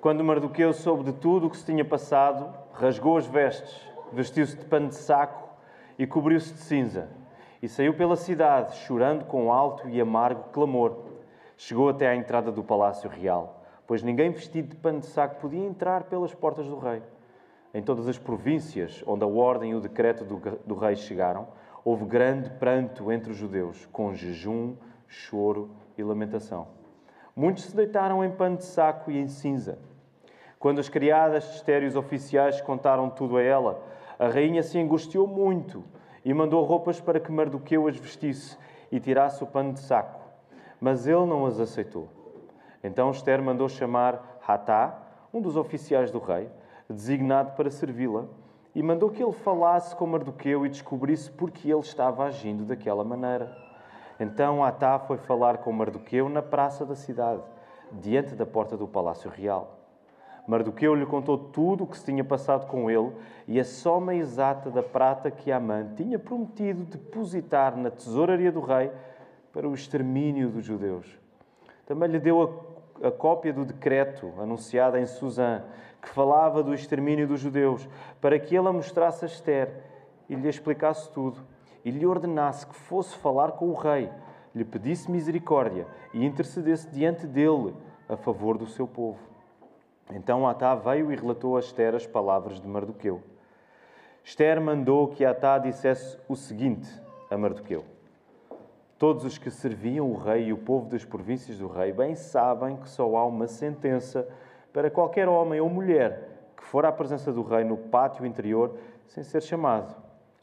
Quando Mardoqueu soube de tudo o que se tinha passado, rasgou as vestes, vestiu-se de pano de saco e cobriu-se de cinza. E saiu pela cidade, chorando com alto e amargo clamor. Chegou até à entrada do palácio real, pois ninguém vestido de pano de saco podia entrar pelas portas do rei. Em todas as províncias onde a ordem e o decreto do, do rei chegaram, houve grande pranto entre os judeus, com jejum, choro e lamentação. Muitos se deitaram em pano de saco e em cinza. Quando as criadas de estérios oficiais contaram tudo a ela, a rainha se angustiou muito e mandou roupas para que Mardoqueu as vestisse e tirasse o pano de saco. Mas ele não as aceitou. Então Esther mandou chamar Hatá, um dos oficiais do rei, designado para servi-la, e mandou que ele falasse com Mardoqueu e descobrisse porque ele estava agindo daquela maneira. Então Atá foi falar com Mardoqueu na praça da cidade, diante da porta do palácio real. Mardoqueu lhe contou tudo o que se tinha passado com ele e a soma exata da prata que Amã tinha prometido depositar na tesouraria do rei para o extermínio dos judeus. Também lhe deu a, a cópia do decreto anunciado em Suzã, que falava do extermínio dos judeus, para que ele a mostrasse a Esther e lhe explicasse tudo, e lhe ordenasse que fosse falar com o rei, lhe pedisse misericórdia e intercedesse diante dele a favor do seu povo. Então Atá veio e relatou a Esther as palavras de Mardoqueu. Esther mandou que Atá dissesse o seguinte a Mardoqueu. Todos os que serviam o rei e o povo das províncias do rei bem sabem que só há uma sentença para qualquer homem ou mulher que for à presença do rei no pátio interior sem ser chamado: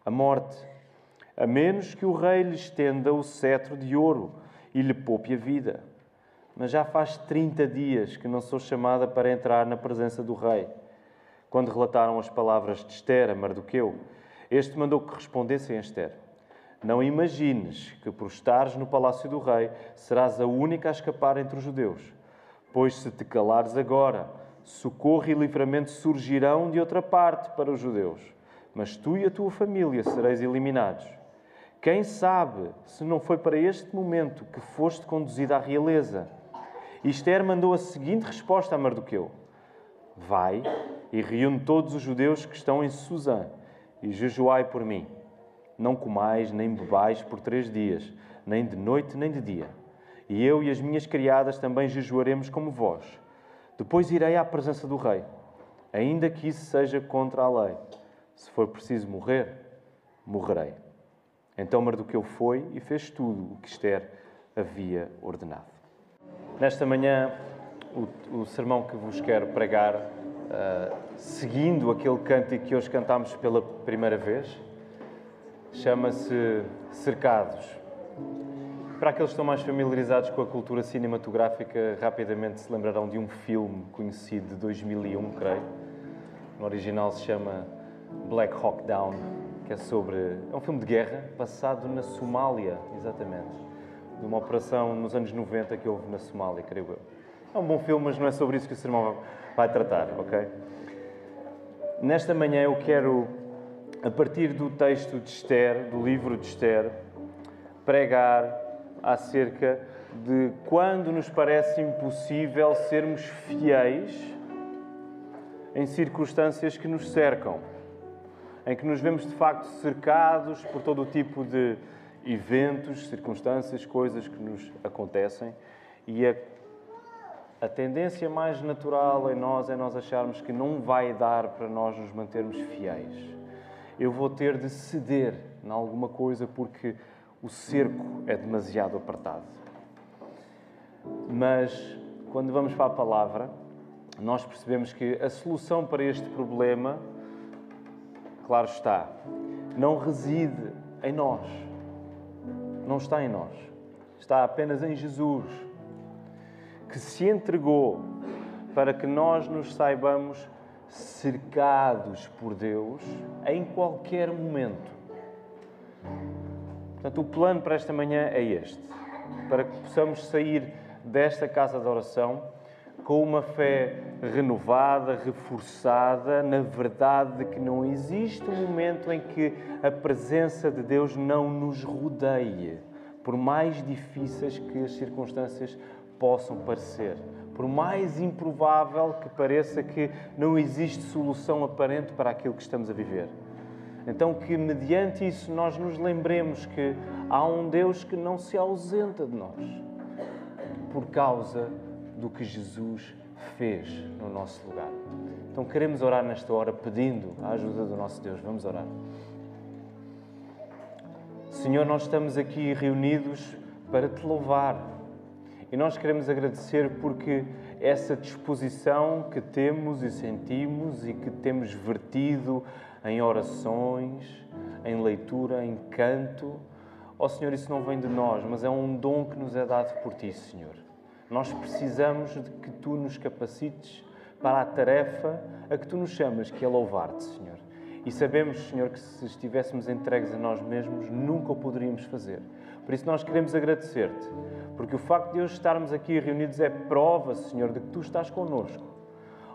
a morte, a menos que o rei lhe estenda o cetro de ouro e lhe poupe a vida mas já faz 30 dias que não sou chamada para entrar na presença do rei. Quando relataram as palavras de Esther a Mardoqueu, este mandou que respondessem a Esther: Não imagines que por estares no palácio do rei serás a única a escapar entre os judeus, pois se te calares agora, socorro e livramento surgirão de outra parte para os judeus, mas tu e a tua família sereis eliminados. Quem sabe se não foi para este momento que foste conduzida à realeza? E Esther mandou a seguinte resposta a Mardoqueu: Vai e reúne todos os judeus que estão em Suzã e jejuai por mim. Não comais nem bebais por três dias, nem de noite nem de dia. E eu e as minhas criadas também jejuaremos como vós. Depois irei à presença do rei, ainda que isso seja contra a lei. Se for preciso morrer, morrerei. Então Mardoqueu foi e fez tudo o que Esther havia ordenado. Nesta manhã, o, o sermão que vos quero pregar, uh, seguindo aquele cântico que hoje cantámos pela primeira vez, chama-se Cercados. Para aqueles que estão mais familiarizados com a cultura cinematográfica, rapidamente se lembrarão de um filme conhecido de 2001, creio. No original se chama Black Hawk Down, que é sobre. É um filme de guerra passado na Somália, exatamente de uma operação nos anos 90 que houve na Somália, creio eu. É um bom filme, mas não é sobre isso que o sermão vai tratar, ok? Nesta manhã eu quero, a partir do texto de Esther, do livro de Esther, pregar acerca de quando nos parece impossível sermos fiéis em circunstâncias que nos cercam, em que nos vemos de facto cercados por todo o tipo de eventos, circunstâncias, coisas que nos acontecem e a, a tendência mais natural em nós é nós acharmos que não vai dar para nós nos mantermos fiéis. Eu vou ter de ceder em alguma coisa porque o cerco é demasiado apertado. Mas quando vamos para a palavra, nós percebemos que a solução para este problema, claro está, não reside em nós. Não está em nós, está apenas em Jesus, que se entregou para que nós nos saibamos cercados por Deus em qualquer momento. Portanto, o plano para esta manhã é este: para que possamos sair desta casa de oração com uma fé renovada, reforçada, na verdade de que não existe um momento em que a presença de Deus não nos rodeie, por mais difíceis que as circunstâncias possam parecer, Por mais improvável que pareça que não existe solução aparente para aquilo que estamos a viver. Então, que mediante isso nós nos lembremos que há um Deus que não se ausenta de nós por causa do que Jesus fez no nosso lugar. Então, queremos orar nesta hora pedindo a ajuda do nosso Deus. Vamos orar. Senhor, nós estamos aqui reunidos para te louvar e nós queremos agradecer porque essa disposição que temos e sentimos e que temos vertido em orações, em leitura, em canto, ó oh, Senhor, isso não vem de nós, mas é um dom que nos é dado por Ti, Senhor. Nós precisamos de que Tu nos capacites para a tarefa a que Tu nos chamas, que é louvar-te, Senhor. E sabemos, Senhor, que se estivéssemos entregues a nós mesmos, nunca o poderíamos fazer. Por isso nós queremos agradecer-te, porque o facto de hoje estarmos aqui reunidos é prova, Senhor, de que Tu estás connosco.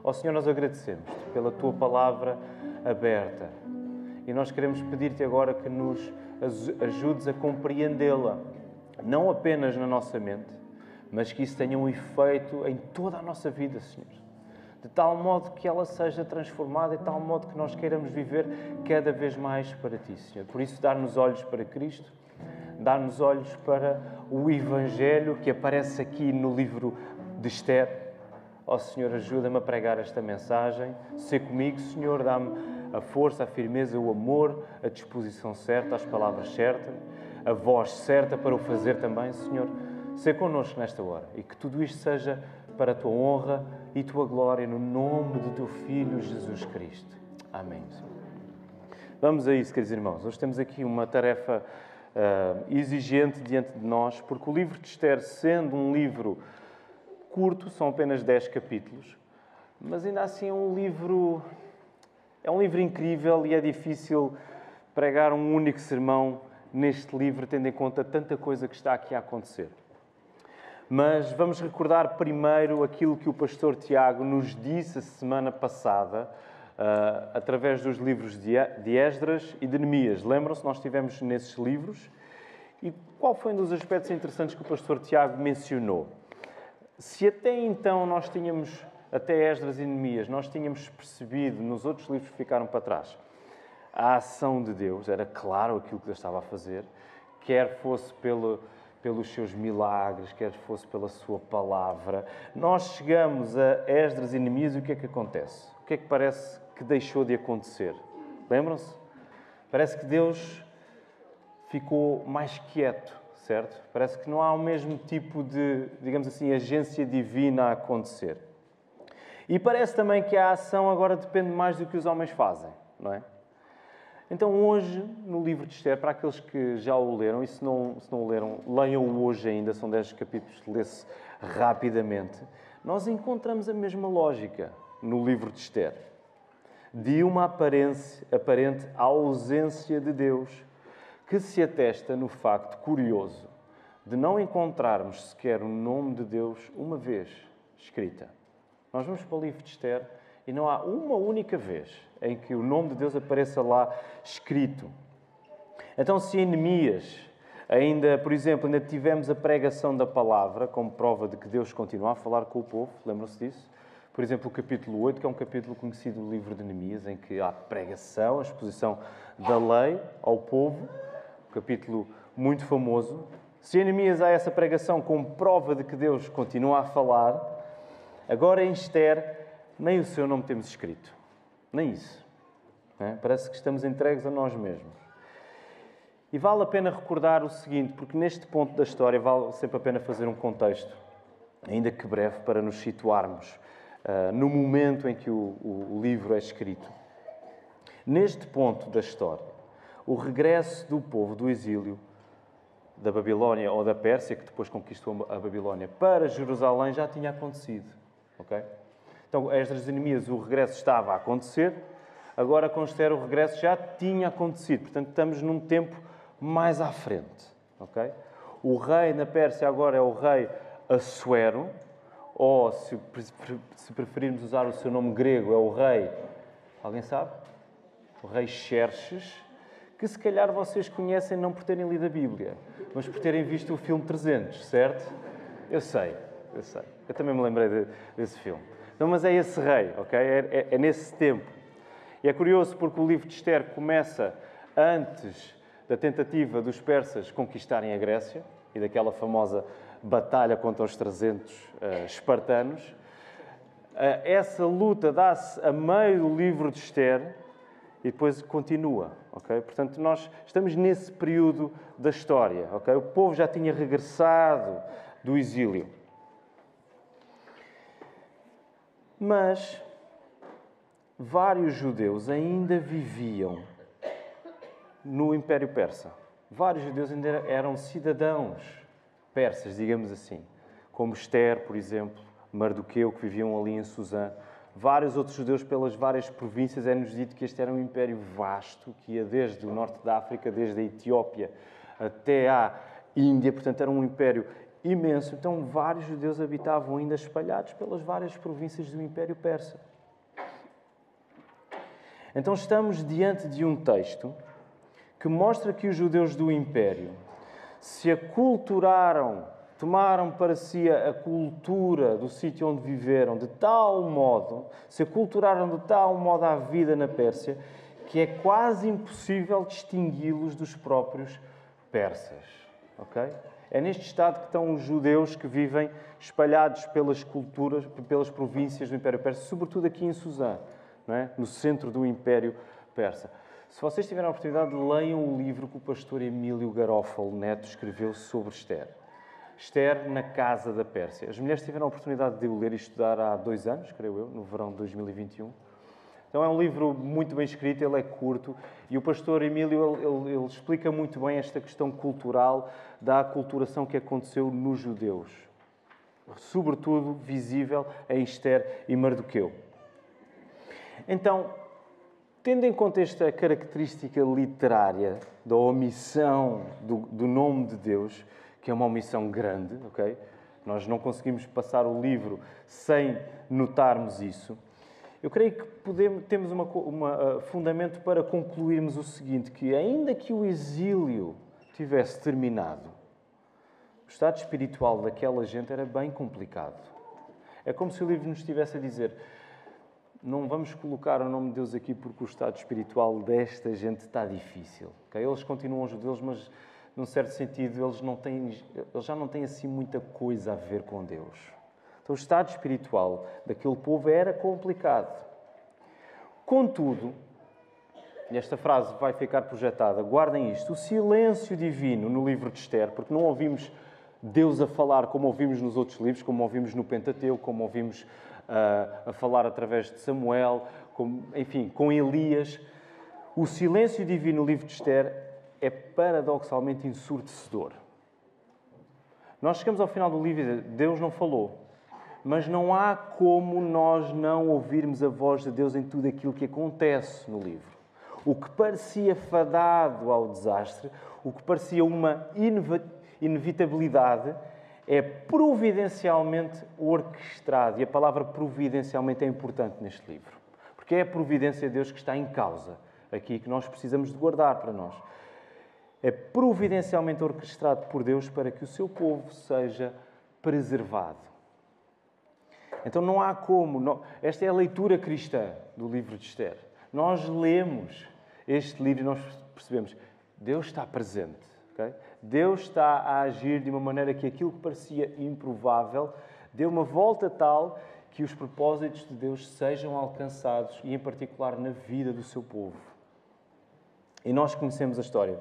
Ó Senhor, nós agradecemos-te pela Tua palavra aberta. E nós queremos pedir-te agora que nos ajudes a compreendê-la, não apenas na nossa mente, mas que isso tenha um efeito em toda a nossa vida, Senhor. De tal modo que ela seja transformada, de tal modo que nós queiramos viver cada vez mais para Ti, Senhor. Por isso, dar-nos olhos para Cristo, dar-nos olhos para o Evangelho que aparece aqui no livro de Esther. Ó oh, Senhor, ajuda-me a pregar esta mensagem. Ser comigo, Senhor, dá-me a força, a firmeza, o amor, a disposição certa, as palavras certas, a voz certa para o fazer também, Senhor ser connosco nesta hora e que tudo isto seja para a tua honra e tua glória no nome do teu Filho Jesus Cristo. Amém. Vamos a isso, queridos irmãos. Hoje temos aqui uma tarefa uh, exigente diante de nós, porque o livro de Esther, sendo um livro curto, são apenas 10 capítulos, mas ainda assim é um livro. É um livro incrível e é difícil pregar um único sermão neste livro, tendo em conta tanta coisa que está aqui a acontecer. Mas vamos recordar primeiro aquilo que o pastor Tiago nos disse a semana passada, uh, através dos livros de Esdras e de Neemias. Lembram-se, nós estivemos nesses livros. E qual foi um dos aspectos interessantes que o pastor Tiago mencionou? Se até então nós tínhamos, até Esdras e Neemias, nós tínhamos percebido nos outros livros que ficaram para trás, a ação de Deus, era claro aquilo que Deus estava a fazer, quer fosse pelo pelos seus milagres, quer fosse pela sua palavra. Nós chegamos a Esdras e Neemias e o que é que acontece? O que é que parece que deixou de acontecer? Lembram-se? Parece que Deus ficou mais quieto, certo? Parece que não há o mesmo tipo de, digamos assim, agência divina a acontecer. E parece também que a ação agora depende mais do que os homens fazem, não é? Então, hoje, no livro de Esther, para aqueles que já o leram, e se não, se não o leram, leiam-o hoje ainda, são 10 capítulos, lê-se rapidamente. Nós encontramos a mesma lógica no livro de Esther. De uma aparência, aparente ausência de Deus, que se atesta no facto curioso de não encontrarmos sequer o nome de Deus uma vez escrita. Nós vamos para o livro de Esther e não há uma única vez em que o nome de Deus apareça lá escrito. Então, se em Neemias, ainda, por exemplo, ainda tivemos a pregação da palavra como prova de que Deus continua a falar com o povo, lembram-se disso? Por exemplo, o capítulo 8, que é um capítulo conhecido do livro de Neemias, em que há pregação, a exposição da lei ao povo, um capítulo muito famoso. Se em Neemias há essa pregação como prova de que Deus continua a falar, agora em Esther nem o seu nome temos escrito. Nem isso. É? Parece que estamos entregues a nós mesmos. E vale a pena recordar o seguinte, porque neste ponto da história vale sempre a pena fazer um contexto, ainda que breve, para nos situarmos uh, no momento em que o, o, o livro é escrito. Neste ponto da história, o regresso do povo do exílio da Babilónia ou da Pérsia, que depois conquistou a Babilónia, para Jerusalém já tinha acontecido. ok? Então, Esdras e Neemias, o regresso estava a acontecer, agora com Esther o regresso já tinha acontecido. Portanto, estamos num tempo mais à frente. Okay? O rei na Pérsia agora é o rei Assuero, ou, se, se preferirmos usar o seu nome grego, é o rei... Alguém sabe? O rei Xerxes, que se calhar vocês conhecem não por terem lido a Bíblia, mas por terem visto o filme 300, certo? Eu sei. eu sei. Eu também me lembrei de, desse filme. Não, mas é esse rei, ok? É, é, é nesse tempo. E é curioso porque o livro de Esther começa antes da tentativa dos persas conquistarem a Grécia e daquela famosa batalha contra os 300 uh, espartanos. Uh, essa luta dá-se a meio do livro de Esther e depois continua, ok? Portanto, nós estamos nesse período da história, ok? O povo já tinha regressado do exílio. Mas vários judeus ainda viviam no Império Persa. Vários judeus ainda eram cidadãos persas, digamos assim, como Esther, por exemplo, Mardoqueu, que viviam ali em Suzã. Vários outros judeus pelas várias províncias. É-nos dito que este era um império vasto, que ia desde o norte da África, desde a Etiópia até à Índia, portanto, era um império imenso. Então, vários judeus habitavam ainda espalhados pelas várias províncias do Império Persa. Então, estamos diante de um texto que mostra que os judeus do Império se aculturaram, tomaram para si a cultura do sítio onde viveram, de tal modo, se aculturaram de tal modo à vida na Pérsia, que é quase impossível distingui-los dos próprios persas. Ok? É neste estado que estão os judeus que vivem espalhados pelas culturas, pelas províncias do Império Persa, sobretudo aqui em Suzã, é? no centro do Império Persa. Se vocês tiverem a oportunidade, leiam o livro que o pastor Emílio Garófalo Neto escreveu sobre Esther. Esther na Casa da Pérsia. As mulheres tiveram a oportunidade de o ler e estudar há dois anos, creio eu, no verão de 2021. Então é um livro muito bem escrito, ele é curto e o pastor Emílio ele, ele, ele explica muito bem esta questão cultural da aculturação que aconteceu nos judeus, sobretudo visível em Esther e Mardoqueu. Então, tendo em conta esta característica literária da omissão do, do nome de Deus, que é uma omissão grande, ok? Nós não conseguimos passar o livro sem notarmos isso. Eu creio que podemos, temos um uh, fundamento para concluirmos o seguinte: que ainda que o exílio tivesse terminado, o estado espiritual daquela gente era bem complicado. É como se o livro nos estivesse a dizer: não vamos colocar o nome de Deus aqui porque o estado espiritual desta gente está difícil. Okay? Eles continuam judeus, mas num certo sentido eles, não têm, eles já não têm assim muita coisa a ver com Deus. Então, o estado espiritual daquele povo era complicado. Contudo, e esta frase vai ficar projetada, guardem isto: o silêncio divino no livro de Esther, porque não ouvimos Deus a falar como ouvimos nos outros livros, como ouvimos no Pentateuco, como ouvimos uh, a falar através de Samuel, como, enfim, com Elias. O silêncio divino no livro de Esther é paradoxalmente ensurdecedor. Nós chegamos ao final do livro e Deus não falou mas não há como nós não ouvirmos a voz de Deus em tudo aquilo que acontece no livro. O que parecia fadado ao desastre, o que parecia uma inevitabilidade, é providencialmente orquestrado. E a palavra providencialmente é importante neste livro. Porque é a providência de Deus que está em causa aqui, que nós precisamos de guardar para nós. É providencialmente orquestrado por Deus para que o seu povo seja preservado. Então não há como. Não... Esta é a leitura cristã do livro de Esther. Nós lemos este livro e nós percebemos Deus está presente. Okay? Deus está a agir de uma maneira que aquilo que parecia improvável deu uma volta tal que os propósitos de Deus sejam alcançados e, em particular, na vida do seu povo. E nós conhecemos a história.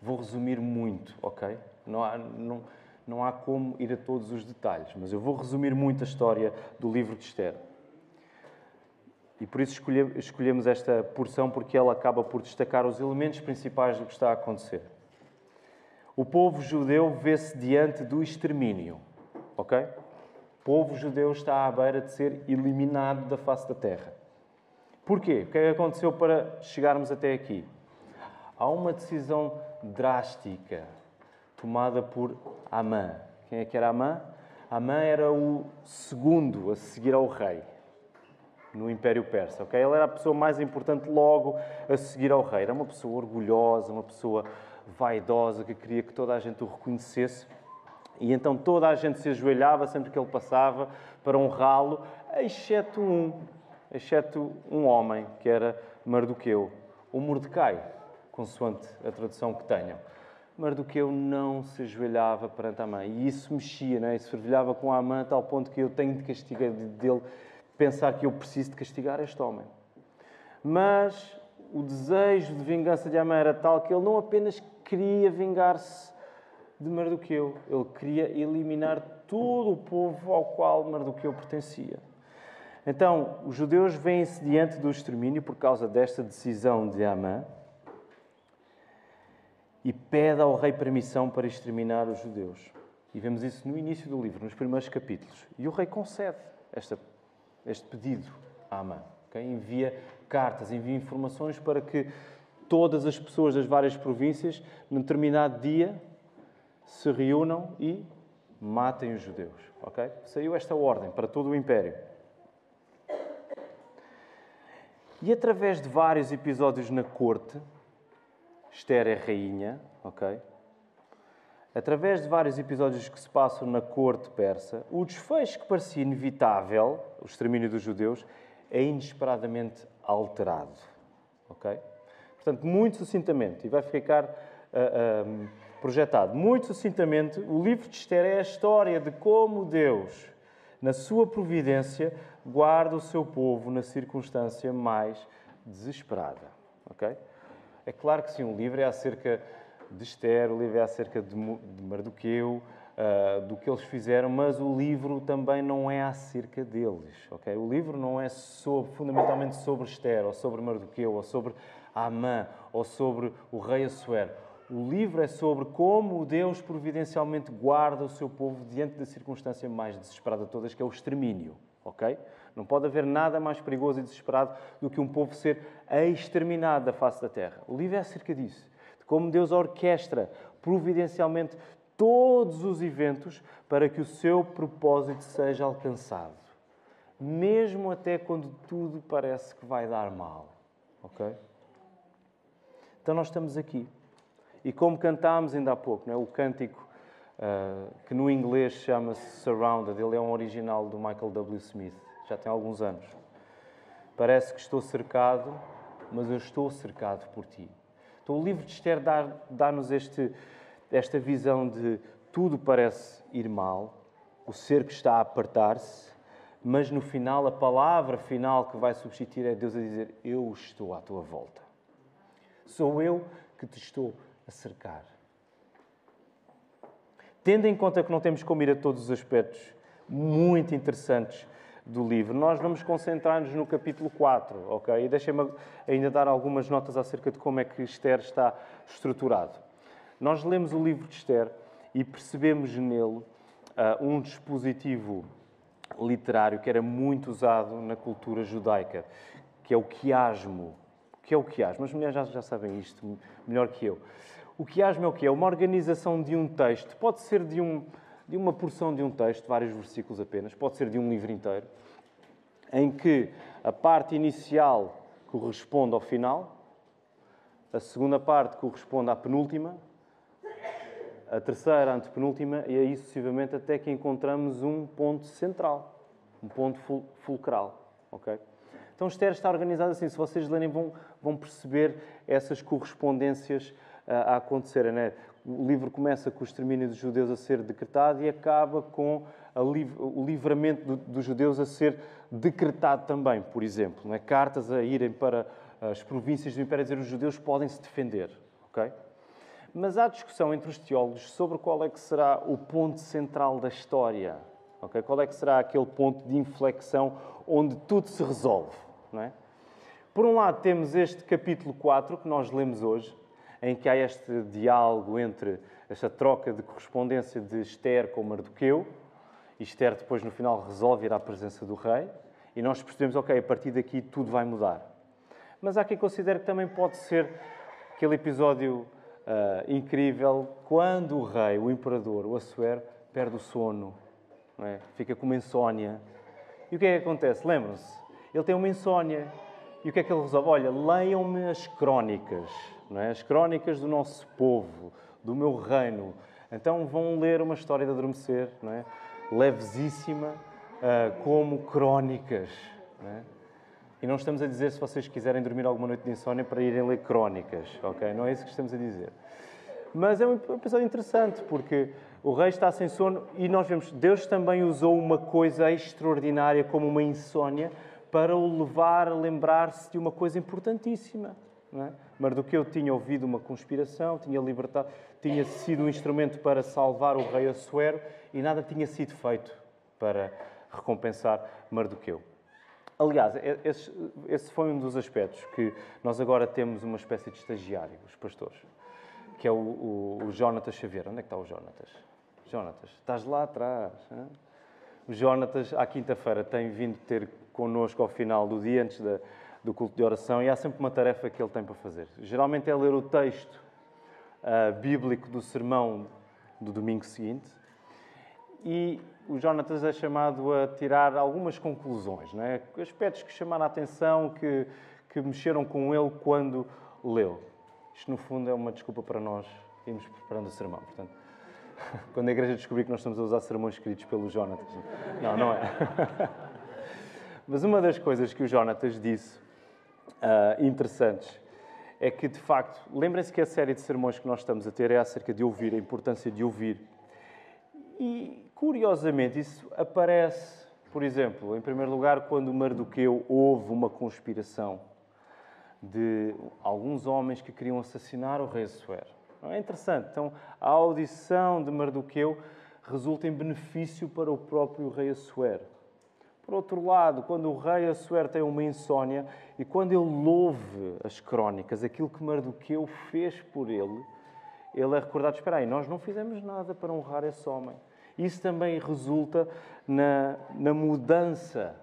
Vou resumir muito, ok? Não há, não, não há como ir a todos os detalhes, mas eu vou resumir muito a história do livro de Esther. E por isso escolhemos esta porção, porque ela acaba por destacar os elementos principais do que está a acontecer. O povo judeu vê-se diante do extermínio, ok? O povo judeu está à beira de ser eliminado da face da terra. Porquê? O que é que aconteceu para chegarmos até aqui? Há uma decisão drástica tomada por Amã. Quem é que era Amã? Amã era o segundo a seguir ao rei no Império Persa. Okay? Ele era a pessoa mais importante logo a seguir ao rei. Era uma pessoa orgulhosa, uma pessoa vaidosa, que queria que toda a gente o reconhecesse. E então toda a gente se ajoelhava sempre que ele passava para honrá-lo, exceto um, exceto um homem, que era Mardoqueu, o Mordecai, consoante a tradução que tenham. Mardoqueu não se ajoelhava perante a mãe. E isso mexia, não é? Isso fervilhava com a mãe a tal ponto que eu tenho de castigar dele, pensar que eu preciso de castigar este homem. Mas o desejo de vingança de Amã era tal que ele não apenas queria vingar-se de Mardoqueu, ele queria eliminar todo o povo ao qual Mardoqueu pertencia. Então, os judeus vêm-se diante do extermínio por causa desta decisão de Amã e pede ao rei permissão para exterminar os judeus. E vemos isso no início do livro, nos primeiros capítulos. E o rei concede esta, este pedido a Amã. Okay? Envia cartas, envia informações para que todas as pessoas das várias províncias, num determinado dia, se reúnam e matem os judeus. Okay? Saiu esta ordem para todo o império. E através de vários episódios na corte, Esther é rainha, ok? Através de vários episódios que se passam na corte persa, o desfecho que parecia inevitável, o extermínio dos judeus, é inesperadamente alterado, ok? Portanto, muito sucintamente, e vai ficar uh, uh, projetado, muito sucintamente, o livro de Esther é a história de como Deus, na sua providência, guarda o seu povo na circunstância mais desesperada, ok? É claro que sim, o livro é acerca de Esther, o livro é acerca de Mardoqueu, uh, do que eles fizeram, mas o livro também não é acerca deles, ok? O livro não é sobre, fundamentalmente sobre Esther, ou sobre Mardoqueu, ou sobre Amã, ou sobre o rei Assuero. O livro é sobre como Deus providencialmente guarda o seu povo diante da circunstância mais desesperada de todas, que é o extermínio, ok? Não pode haver nada mais perigoso e desesperado do que um povo ser exterminado da face da terra. O livro é acerca disso, de como Deus orquestra providencialmente todos os eventos para que o seu propósito seja alcançado, mesmo até quando tudo parece que vai dar mal. Ok? Então nós estamos aqui. E como cantámos ainda há pouco, não é? o cântico uh, que no inglês chama-se Surrounded, ele é um original do Michael W. Smith já tem alguns anos. Parece que estou cercado, mas eu estou cercado por ti. Então, o livro de Esther dá-nos este, esta visão de tudo parece ir mal, o cerco está a apertar-se, mas no final, a palavra final que vai substituir é Deus a dizer: Eu estou à tua volta. Sou eu que te estou a cercar. Tendo em conta que não temos como ir a todos os aspectos muito interessantes do livro. Nós vamos concentrar-nos no capítulo 4, ok? E deixem-me ainda dar algumas notas acerca de como é que Esther está estruturado. Nós lemos o livro de Esther e percebemos nele uh, um dispositivo literário que era muito usado na cultura judaica, que é o quiasmo. Que é o quiasmo? As mulheres já, já sabem isto melhor que eu. O quiasmo é o que é? Uma organização de um texto. Pode ser de um, de uma porção de um texto, vários versículos apenas, pode ser de um livro inteiro, em que a parte inicial corresponde ao final, a segunda parte corresponde à penúltima, a terceira, à antepenúltima, e aí sucessivamente até que encontramos um ponto central, um ponto fulcral. ok? Então Esther está organizado assim, se vocês lerem vão, vão perceber essas correspondências a acontecerem. Né? O livro começa com o extermínio dos judeus a ser decretado e acaba com liv o livramento do, dos judeus a ser decretado também, por exemplo. Né? Cartas a irem para as províncias do Império a dizer os judeus podem se defender. Okay? Mas há discussão entre os teólogos sobre qual é que será o ponto central da história. Okay? Qual é que será aquele ponto de inflexão onde tudo se resolve. Não é? Por um lado, temos este capítulo 4 que nós lemos hoje, em que há este diálogo entre esta troca de correspondência de Esther com Mardoqueu, e Esther depois no final resolve ir à presença do rei, e nós percebemos, ok, a partir daqui tudo vai mudar. Mas há quem considere que também pode ser aquele episódio uh, incrível quando o rei, o imperador, o Assuero, perde o sono, é? fica com uma insónia. E o que é que acontece? Lembram-se? Ele tem uma insónia. E o que é que ele resolve? Olha, leiam-me as crónicas é? as crónicas do nosso povo, do meu reino, Então vão ler uma história de adormecer, não é? levezíssima, uh, como crónicas. Não é? E não estamos a dizer se vocês quiserem dormir alguma noite de insónia para irem ler crónicas, ok? Não é isso que estamos a dizer. Mas é um episódio interessante porque o rei está sem sono e nós vemos Deus também usou uma coisa extraordinária como uma insônia para o levar a lembrar-se de uma coisa importantíssima. É? Mardoqueu tinha ouvido uma conspiração, tinha libertado, tinha sido um instrumento para salvar o rei Assuero e nada tinha sido feito para recompensar Mardoqueu. Aliás, esse, esse foi um dos aspectos que nós agora temos uma espécie de estagiário, os pastores, que é o, o, o Jonatas Xavier. Onde é que está o Jonatas? Jonatas, estás lá atrás. Hein? O Jonatas, à quinta-feira, tem vindo ter connosco ao final do dia, antes da, do culto de oração, e há sempre uma tarefa que ele tem para fazer. Geralmente é ler o texto uh, bíblico do sermão do domingo seguinte, e o Jonatas é chamado a tirar algumas conclusões, não é? aspectos que chamaram a atenção, que, que mexeram com ele quando leu. Isto, no fundo, é uma desculpa para nós irmos preparando o sermão. Portanto, quando a igreja descobrir que nós estamos a usar sermões escritos pelo Jonatas. Não, não é. Mas uma das coisas que o Jonatas disse, uh, interessantes, é que, de facto, lembrem-se que a série de sermões que nós estamos a ter é acerca de ouvir, a importância de ouvir. E, curiosamente, isso aparece, por exemplo, em primeiro lugar, quando Mardoqueu houve uma conspiração de alguns homens que queriam assassinar o rei Assuero. É interessante. Então, a audição de Mardoqueu resulta em benefício para o próprio rei Assuero. Por outro lado, quando o rei Assuero tem uma insônia e quando ele louve as crónicas, aquilo que Mardoqueu fez por ele, ele é recordado, espera aí, nós não fizemos nada para honrar esse homem. Isso também resulta na, na mudança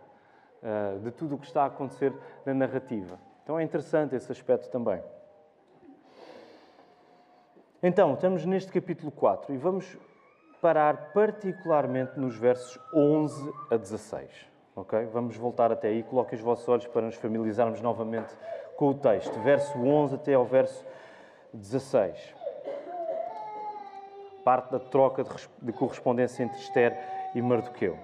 uh, de tudo o que está a acontecer na narrativa. Então é interessante esse aspecto também. Então, estamos neste capítulo 4 e vamos parar particularmente nos versos 11 a 16. Ok? Vamos voltar até aí. Coloquem os vossos olhos para nos familiarizarmos novamente com o texto. Verso 11 até ao verso 16. Parte da troca de correspondência entre Esther e Mardoqueu.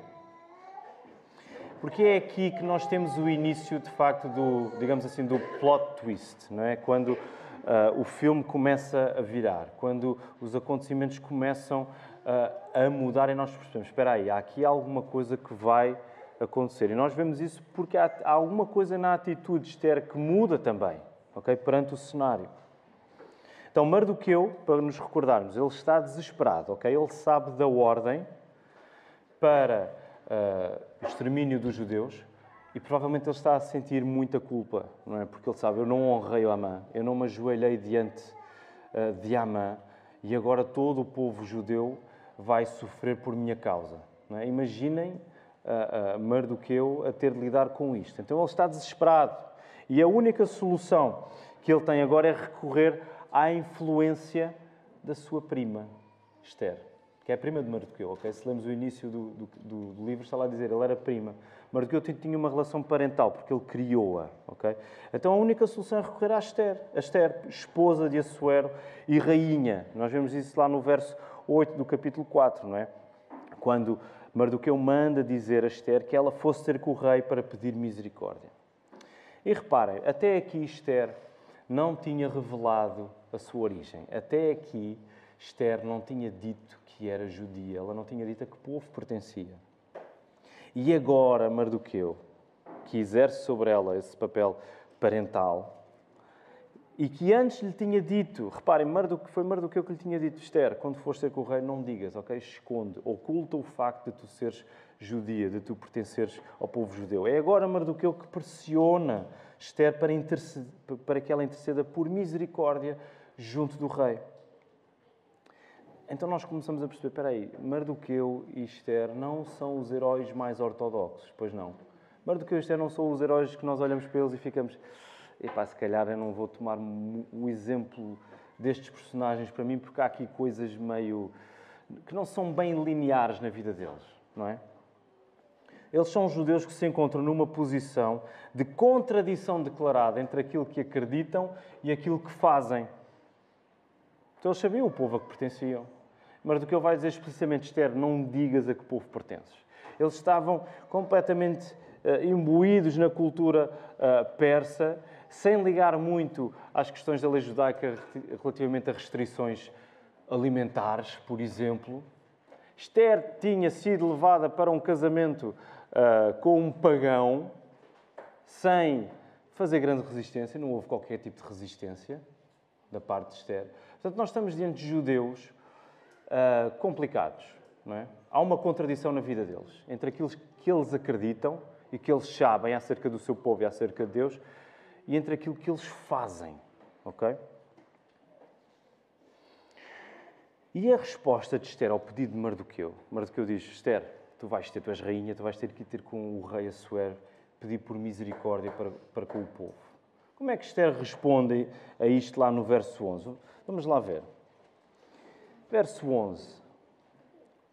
Porque é aqui que nós temos o início, de facto, do, digamos assim, do plot twist, não é? Quando uh, o filme começa a virar, quando os acontecimentos começam uh, a mudar e nós percebemos, espera aí, há aqui alguma coisa que vai acontecer. E nós vemos isso porque há, há alguma coisa na atitude de Esther que muda também, ok? Perante o cenário. Então, Mardoqueu, para nos recordarmos, ele está desesperado, ok? Ele sabe da ordem para uh, o extermínio dos judeus, e provavelmente ele está a sentir muita culpa, não é? Porque ele sabe, eu não honrei Amã, eu não me ajoelhei diante uh, de Amã e agora todo o povo judeu vai sofrer por minha causa. É? Imaginem uh, Mardoqueu a ter de lidar com isto. Então ele está desesperado e a única solução que ele tem agora é recorrer à influência da sua prima, Esther que é a prima de Mardoqueu. Okay? Se lemos o início do, do, do, livro, está lá a dizer, ele era prima. Mardoqueu tinha uma relação parental, porque ele criou-a. Okay? Então a única solução é recorrer a Esther. A Esther, esposa de Assuero e rainha. Nós vemos isso lá no verso 8 do capítulo 4, não é? Quando Mardoqueu manda dizer a Esther que ela fosse ter com o rei para pedir misericórdia. E reparem, até aqui Esther não tinha revelado a sua origem. Até aqui Esther não tinha dito que era judia, ela não tinha dito a que povo pertencia. E agora Mardoqueu, que exerce sobre ela esse papel parental, e que antes lhe tinha dito, reparem, foi Mardoqueu que lhe tinha dito, Esther, quando fores ter com o rei, não digas, ok? Esconde, oculta o facto de tu seres judia, de tu pertenceres ao povo judeu. É agora Mardoqueu que pressiona Esther para, para que ela interceda por misericórdia junto do rei. Então nós começamos a perceber, espera aí, Mardoqueu e Esther não são os heróis mais ortodoxos, pois não. Mardoqueu e Esther não são os heróis que nós olhamos para eles e ficamos, epá, se calhar eu não vou tomar o exemplo destes personagens para mim, porque há aqui coisas meio... que não são bem lineares na vida deles, não é? Eles são judeus que se encontram numa posição de contradição declarada entre aquilo que acreditam e aquilo que fazem. Então eles sabiam o povo a que pertenciam. Mardoqueu vai dizer explicitamente, Esther, não digas a que povo pertences. Eles estavam completamente uh, imbuídos na cultura uh, persa, sem ligar muito às questões da lei judaica relativamente a restrições alimentares, por exemplo. Esther tinha sido levada para um casamento uh, com um pagão, sem fazer grande resistência, não houve qualquer tipo de resistência da parte de Esther. Portanto, nós estamos diante de judeus uh, complicados. Não é? Há uma contradição na vida deles entre aquilo que eles acreditam e que eles sabem acerca do seu povo e acerca de Deus e entre aquilo que eles fazem. Ok? E a resposta de Esther ao pedido de Mardoqueu? Mardoqueu diz: Esther, tu vais ter, tu és rainha, tu vais ter que ter com o rei Assuero, pedir por misericórdia para, para com o povo. Como é que Esther responde a isto lá no verso 11? Vamos lá ver. Verso 11.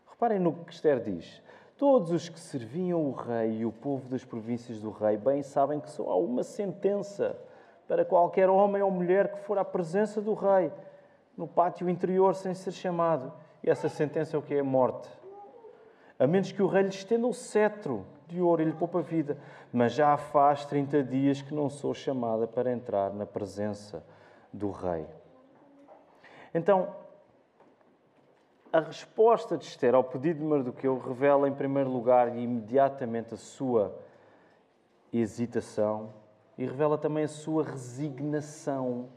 Reparem no que Esther diz. Todos os que serviam o rei e o povo das províncias do rei bem sabem que só há uma sentença para qualquer homem ou mulher que for à presença do rei no pátio interior sem ser chamado. E essa sentença é o que é a morte. A menos que o rei lhe estenda o cetro de ouro e lhe poupa a vida. Mas já faz 30 dias que não sou chamada para entrar na presença do rei. Então, a resposta de Esther ao pedido de Mardoqueu revela, em primeiro lugar, e imediatamente a sua hesitação e revela também a sua resignação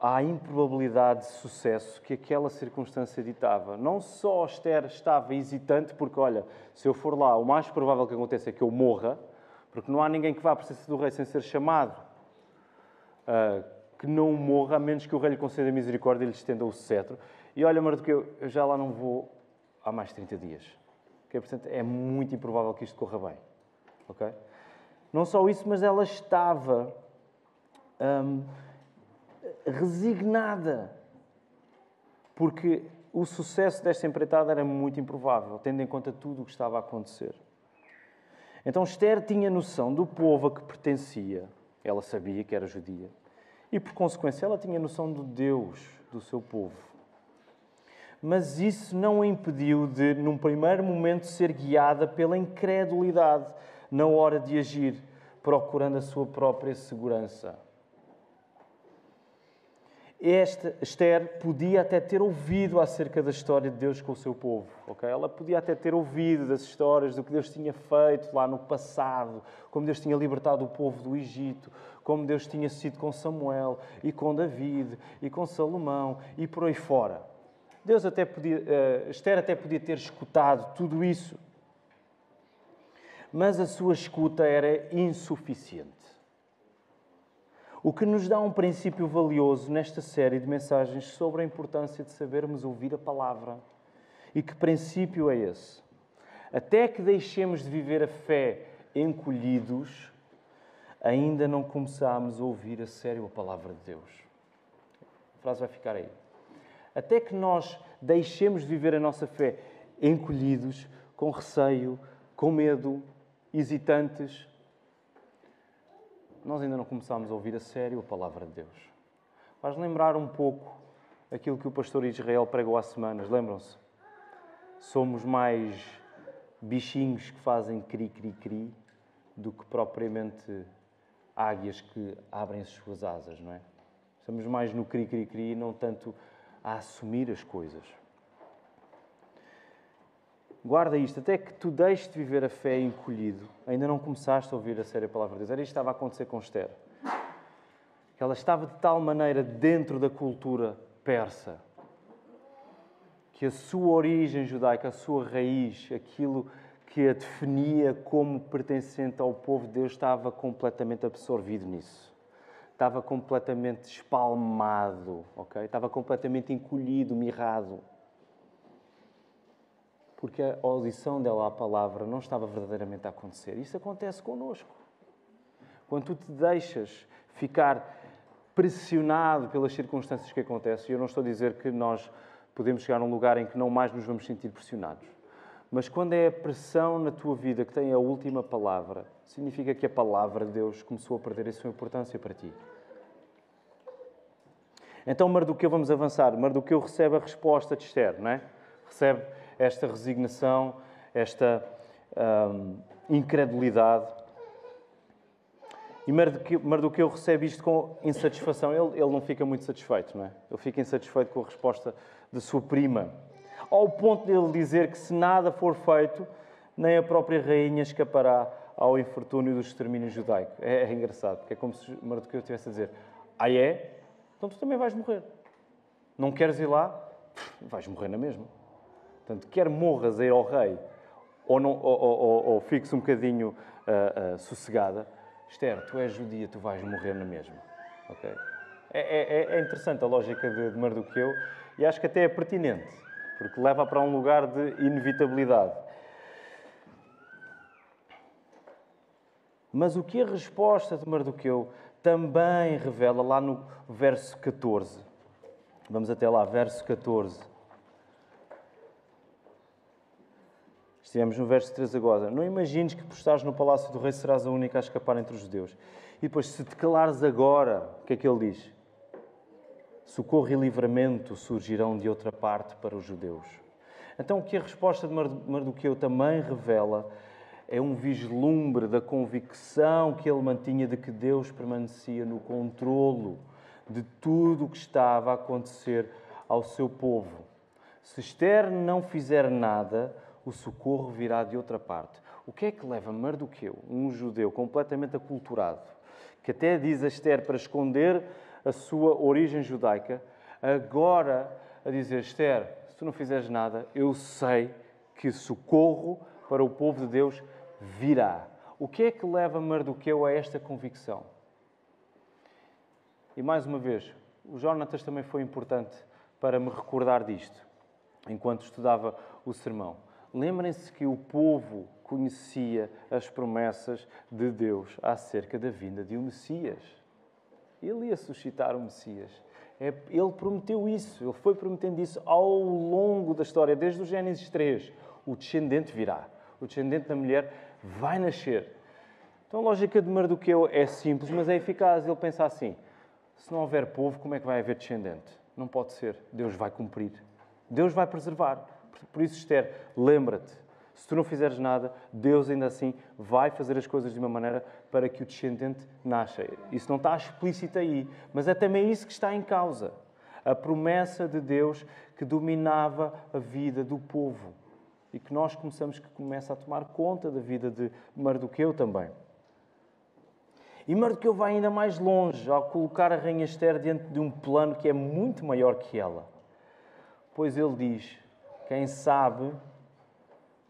à improbabilidade de sucesso que aquela circunstância ditava. Não só Esther estava hesitante, porque, olha, se eu for lá, o mais provável que aconteça é que eu morra, porque não há ninguém que vá à presença do rei sem ser chamado, uh, que não morra, a menos que o rei lhe conceda misericórdia e lhe estenda o cetro. E olha, Mardoqueu, eu já lá não vou há mais de 30 dias. Okay? Portanto, é muito improvável que isto corra bem. ok? Não só isso, mas ela estava... Um, resignada, porque o sucesso desta empreitada era muito improvável, tendo em conta tudo o que estava a acontecer. Então Esther tinha noção do povo a que pertencia, ela sabia que era judia, e por consequência ela tinha noção do Deus do seu povo. Mas isso não a impediu de, num primeiro momento, ser guiada pela incredulidade na hora de agir, procurando a sua própria segurança. Esta Esther podia até ter ouvido acerca da história de Deus com o seu povo, ok? Ela podia até ter ouvido das histórias do que Deus tinha feito lá no passado, como Deus tinha libertado o povo do Egito, como Deus tinha sido com Samuel e com David e com Salomão e por aí fora. Deus até podia, uh, Esther até podia ter escutado tudo isso, mas a sua escuta era insuficiente. O que nos dá um princípio valioso nesta série de mensagens sobre a importância de sabermos ouvir a palavra. E que princípio é esse? Até que deixemos de viver a fé encolhidos, ainda não começamos a ouvir a sério a palavra de Deus. A frase vai ficar aí. Até que nós deixemos de viver a nossa fé encolhidos, com receio, com medo, hesitantes, nós ainda não começámos a ouvir a sério a palavra de Deus. Faz lembrar um pouco aquilo que o pastor Israel pregou há semanas, lembram-se? Somos mais bichinhos que fazem cri-cri-cri do que propriamente águias que abrem as suas asas, não é? Estamos mais no cri-cri-cri não tanto a assumir as coisas. Guarda isto, até que tu deixes de viver a fé encolhido, ainda não começaste a ouvir a séria palavra de Deus. Era isto que estava a acontecer com Esther. Ela estava de tal maneira dentro da cultura persa que a sua origem judaica, a sua raiz, aquilo que a definia como pertencente ao povo de Deus, estava completamente absorvido nisso. Estava completamente espalmado, ok? Estava completamente encolhido, mirrado porque a audição dela à palavra não estava verdadeiramente a acontecer. Isso acontece connosco. Quando tu te deixas ficar pressionado pelas circunstâncias que acontecem, eu não estou a dizer que nós podemos chegar a um lugar em que não mais nos vamos sentir pressionados. Mas quando é a pressão na tua vida que tem a última palavra, significa que a palavra de Deus começou a perder a sua importância para ti. Então Mardoqueu, vamos avançar, Mardoqueu recebe a resposta de Esther, não é? Recebe esta resignação, esta hum, incredulidade. E Mardoqueu, recebe isto com insatisfação. Ele, ele não fica muito satisfeito, não é? Ele fica insatisfeito com a resposta de sua prima. Ao ponto de ele dizer que se nada for feito, nem a própria rainha escapará ao infortúnio do extermínio judaico. É, é engraçado, porque é como se Mardoqueu estivesse a dizer: Ah, é? Então tu também vais morrer. Não queres ir lá? Vais morrer na mesma. Portanto, quer morras a ir ao rei ou, não, ou, ou, ou fiques um bocadinho uh, uh, sossegada, Esther, tu és judia, tu vais morrer na mesma. Okay? É, é, é interessante a lógica de, de Mardoqueu e acho que até é pertinente, porque leva para um lugar de inevitabilidade. Mas o que a resposta de Mardoqueu também revela lá no verso 14. Vamos até lá, verso 14. Estivemos no verso 13 agora. Não imagines que por estares no palácio do rei serás a única a escapar entre os judeus. E depois, se te calares agora, o que é que ele diz? Socorro e livramento surgirão de outra parte para os judeus. Então, o que a resposta de Mardoqueu também revela é um vislumbre da convicção que ele mantinha de que Deus permanecia no controlo de tudo o que estava a acontecer ao seu povo. Se Esther não fizer nada, o socorro virá de outra parte. O que é que leva Mardoqueu, um judeu completamente aculturado, que até diz a Esther para esconder a sua origem judaica, agora a dizer: Esther, se tu não fizeres nada, eu sei que socorro para o povo de Deus virá. O que é que leva Mardoqueu a esta convicção? E mais uma vez, o Jonatas também foi importante para me recordar disto, enquanto estudava o sermão. Lembrem-se que o povo conhecia as promessas de Deus acerca da vinda de um Messias. Ele ia suscitar o Messias. É, ele prometeu isso, ele foi prometendo isso ao longo da história, desde o Gênesis 3. O descendente virá, o descendente da mulher vai nascer. Então a lógica de Mardoqueu é simples, mas é eficaz. Ele pensa assim: se não houver povo, como é que vai haver descendente? Não pode ser. Deus vai cumprir. Deus vai preservar. Por isso, Esther, lembra-te: se tu não fizeres nada, Deus ainda assim vai fazer as coisas de uma maneira para que o descendente nasça. Isso não está explícito aí, mas é também isso que está em causa. A promessa de Deus que dominava a vida do povo e que nós começamos que começa a tomar conta da vida de Mardoqueu também. E Mardoqueu vai ainda mais longe ao colocar a rainha Esther diante de um plano que é muito maior que ela. Pois ele diz: Quem sabe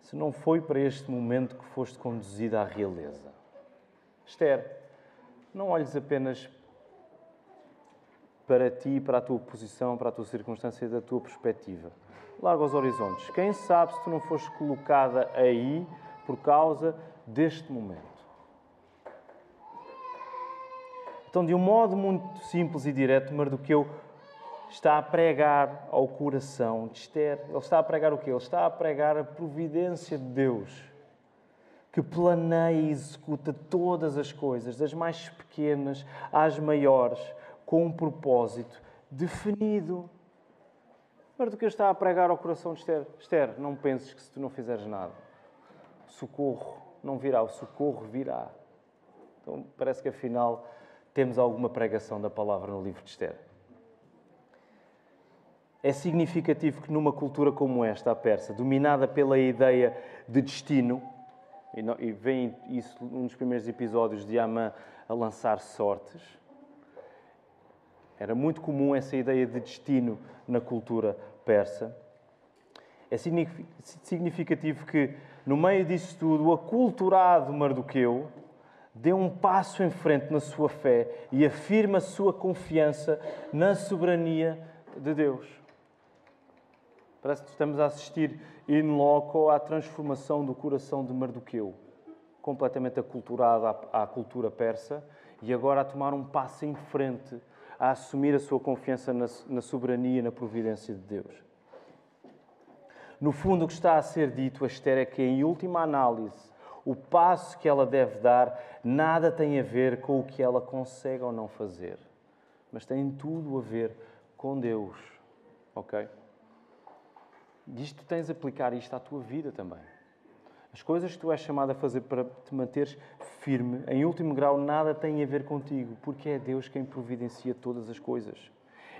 se não foi para este momento que foste conduzida à realeza. Esther, não olhes apenas para ti, para a tua posição, para a tua circunstância da tua perspectiva larga os horizontes. Quem sabe se tu não foste colocada aí por causa deste momento. Então, de um modo muito simples e direto, Mardoqueu está a pregar ao coração de Esther. Ele está a pregar o quê? Ele está a pregar a providência de Deus, que planeia e executa todas as coisas, das mais pequenas às maiores, com um propósito definido. Mardoqueu está a pregar ao coração de Esther. Esther, não penses que se tu não fizeres nada, socorro não virá, o socorro virá. Então parece que afinal temos alguma pregação da palavra no livro de Esther. É significativo que numa cultura como esta, a persa, dominada pela ideia de destino, e vem isso num dos primeiros episódios de Amã a lançar sortes, era muito comum essa ideia de destino na cultura persa. É significativo que, no meio disso tudo, o aculturado Mardoqueu dê um passo em frente na sua fé e afirma a sua confiança na soberania de Deus. Parece que estamos a assistir in loco à transformação do coração de Mardoqueu, completamente aculturado à, cultura persa, e agora a tomar um passo em frente a assumir a sua confiança na, na soberania e na providência de Deus. No fundo, o que está a ser dito a Esther é que, em última análise, o passo que ela deve dar nada tem a ver com o que ela consegue ou não fazer, mas tem tudo a ver com Deus. Ok? E isto tens de aplicar isto à tua vida também. As coisas que tu és chamado a fazer para te manteres firme, em último grau, nada tem a ver contigo, porque é Deus quem providencia todas as coisas.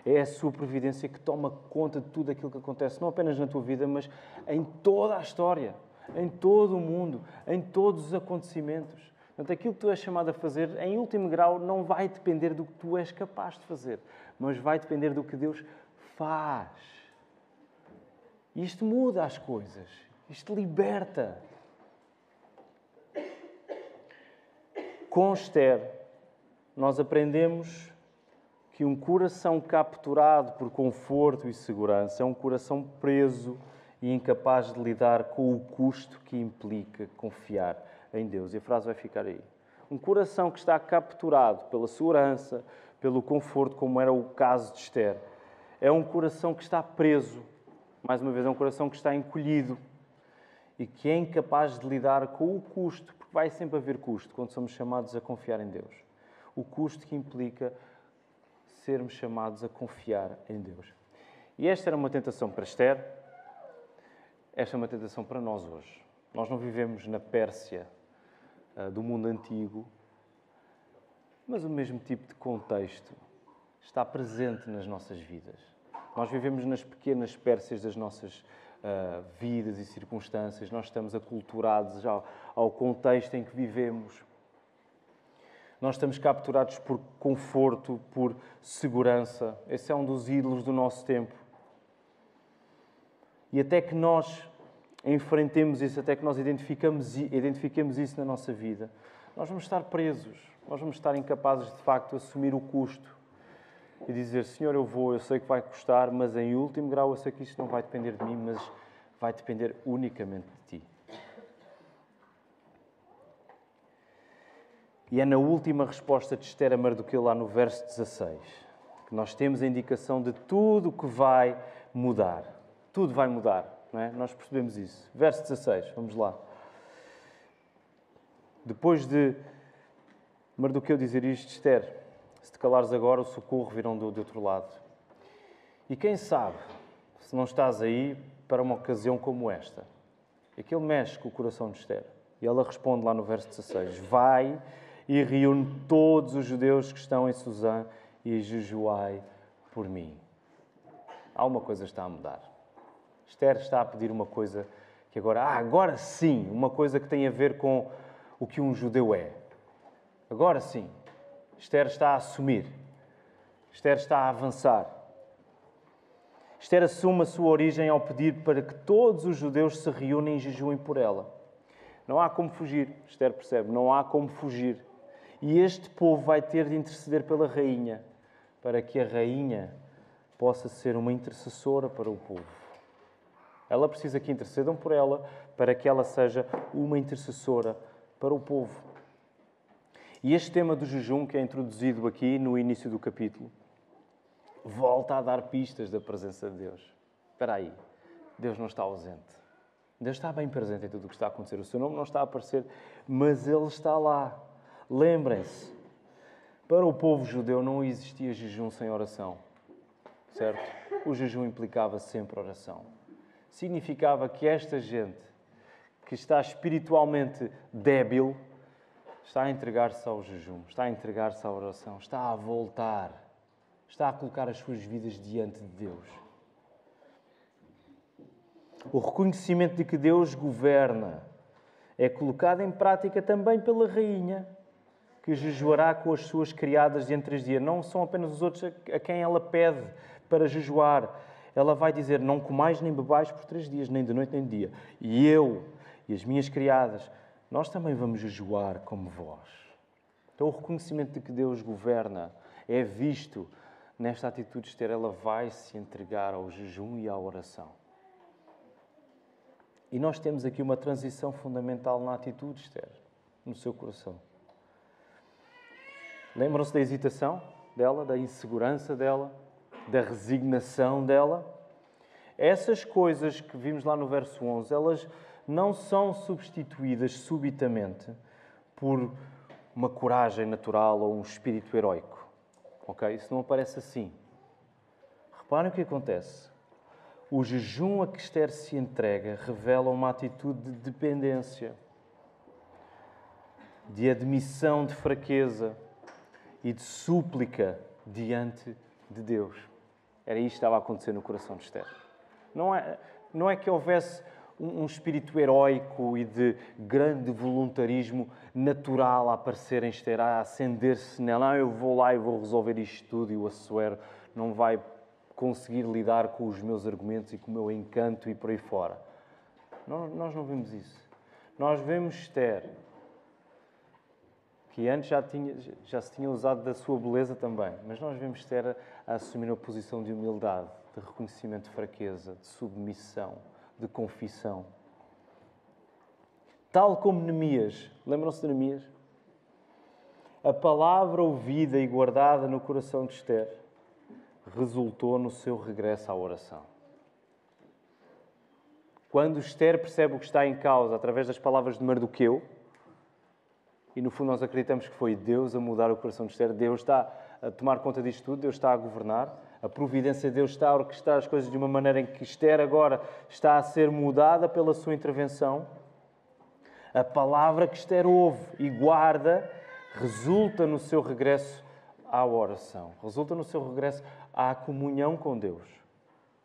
É a sua providência que toma conta de tudo aquilo que acontece, não apenas na tua vida, mas em toda a história, em todo o mundo, em todos os acontecimentos. Portanto, aquilo que tu és chamado a fazer, em último grau, não vai depender do que tu és capaz de fazer, mas vai depender do que Deus faz. E isto muda as coisas, isto liberta. Com Esther, nós aprendemos que um coração capturado por conforto e segurança é um coração preso e incapaz de lidar com o custo que implica confiar em Deus. E a frase vai ficar aí. Um coração que está capturado pela segurança, pelo conforto, como era o caso de Esther, é um coração que está preso. Mais uma vez, é um coração que está encolhido e que é incapaz de lidar com o custo, porque vai sempre haver custo quando somos chamados a confiar em Deus. O custo que implica sermos chamados a confiar em Deus. E esta era uma tentação para Esther, esta é uma tentação para nós hoje. Nós não vivemos na Pérsia uh, do mundo antigo, mas o mesmo tipo de contexto está presente nas nossas vidas. Nós vivemos nas pequenas Pérsias das nossas uh, vidas e circunstâncias, nós estamos aculturados ao, ao contexto em que vivemos. Nós estamos capturados por conforto, por segurança. Esse é um dos ídolos do nosso tempo. E até que nós enfrentemos isso, até que nós identificamos, identifiquemos isso na nossa vida, nós vamos estar presos, nós vamos estar incapazes de facto de assumir o custo e dizer: Senhor, eu vou, eu sei que vai custar, mas em último grau eu sei que isto não vai depender de mim, mas vai depender unicamente de ti. E é na última resposta de Esther a Mardoqueu, lá no verso 16, que nós temos a indicação de tudo que vai mudar. Tudo vai mudar não é? Nós percebemos isso. Verso 16, vamos lá. Depois de Mardoqueu dizer isto, Esther, se te calares agora, o socorro virão do outro lado. E quem sabe, se não estás aí para uma ocasião como esta. Aquilo mexe com o coração de Esther. E ela responde lá no verso 16: Vai e reúne todos os judeus que estão em Suzã e jejuai por mim. Alguma coisa está a mudar. Esther está a pedir uma coisa que agora, ah, agora sim, uma coisa que tem a ver com o que um judeu é. Agora sim, Esther está a assumir. Esther está a avançar. Esther assume a sua origem ao pedir para que todos os judeus se reúnem e jejuem por ela. Não há como fugir, Esther percebe, não há como fugir. E este povo vai ter de interceder pela rainha, para que a rainha possa ser uma intercessora para o povo. Ela precisa que intercedam por ela para que ela seja uma intercessora para o povo. E este tema do jejum, que é introduzido aqui no início do capítulo, volta a dar pistas da presença de Deus. Espera aí, Deus não está ausente. Deus está bem presente em tudo o que está a acontecer. O seu nome não está a aparecer, mas Ele está lá. Lembrem-se, para o povo judeu não existia jejum sem oração, certo? O jejum implicava sempre oração significava que esta gente, que está espiritualmente débil, está a entregar-se ao jejum, está a entregar-se à oração, está a voltar, está a colocar as suas vidas diante de Deus. O reconhecimento de que Deus governa é colocado em prática também pela rainha, que jejuará com as suas criadas de entre dias. Não são apenas os outros a quem ela pede para jejuar, ela vai dizer: Não comais nem bebais por três dias, nem de noite nem de dia. E eu e as minhas criadas, nós também vamos jejuar como vós. Então, o reconhecimento de que Deus governa é visto nesta atitude de Esther. Ela vai se entregar ao jejum e à oração. E nós temos aqui uma transição fundamental na atitude de Esther, no seu coração. Lembram-se da hesitação dela, da insegurança dela? da resignação dela. Essas coisas que vimos lá no verso 11, elas não são substituídas subitamente por uma coragem natural ou um espírito heroico. Ok? Isso não aparece assim. Reparem o que acontece. O jejum a que Esther se entrega revela uma atitude de dependência, de admissão de fraqueza e de súplica diante de Deus. Era isto que estava a acontecer no coração de Esther. Não é, não é que houvesse um, espírito heróico e de grande voluntarismo natural a aparecer em Esther, a acender-se nela. Ah, eu vou lá e vou resolver isto tudo e o Assuero não vai conseguir lidar com os meus argumentos e com o meu encanto e por aí fora. Nós, nós não vemos isso. Nós vemos Esther, que antes já, tinha, já se tinha usado da sua beleza também, mas nós vemos Esther a assumir uma posição de humildade, de reconhecimento de fraqueza, de submissão, de confissão. Tal como Neemias, lembram-se de Neemias? A palavra ouvida e guardada no coração de Esther resultou no seu regresso à oração. Quando Esther percebe o que está em causa através das palavras de Mardoqueu, e no fundo nós acreditamos que foi Deus a mudar o coração de Esther, Deus está a tomar conta disto tudo, Deus está a governar, a providência de Deus está a orquestrar as coisas de uma maneira em que Esther agora está a ser mudada pela sua intervenção. A palavra que Esther ouve e guarda resulta no seu regresso à oração, resulta no seu regresso à comunhão com Deus.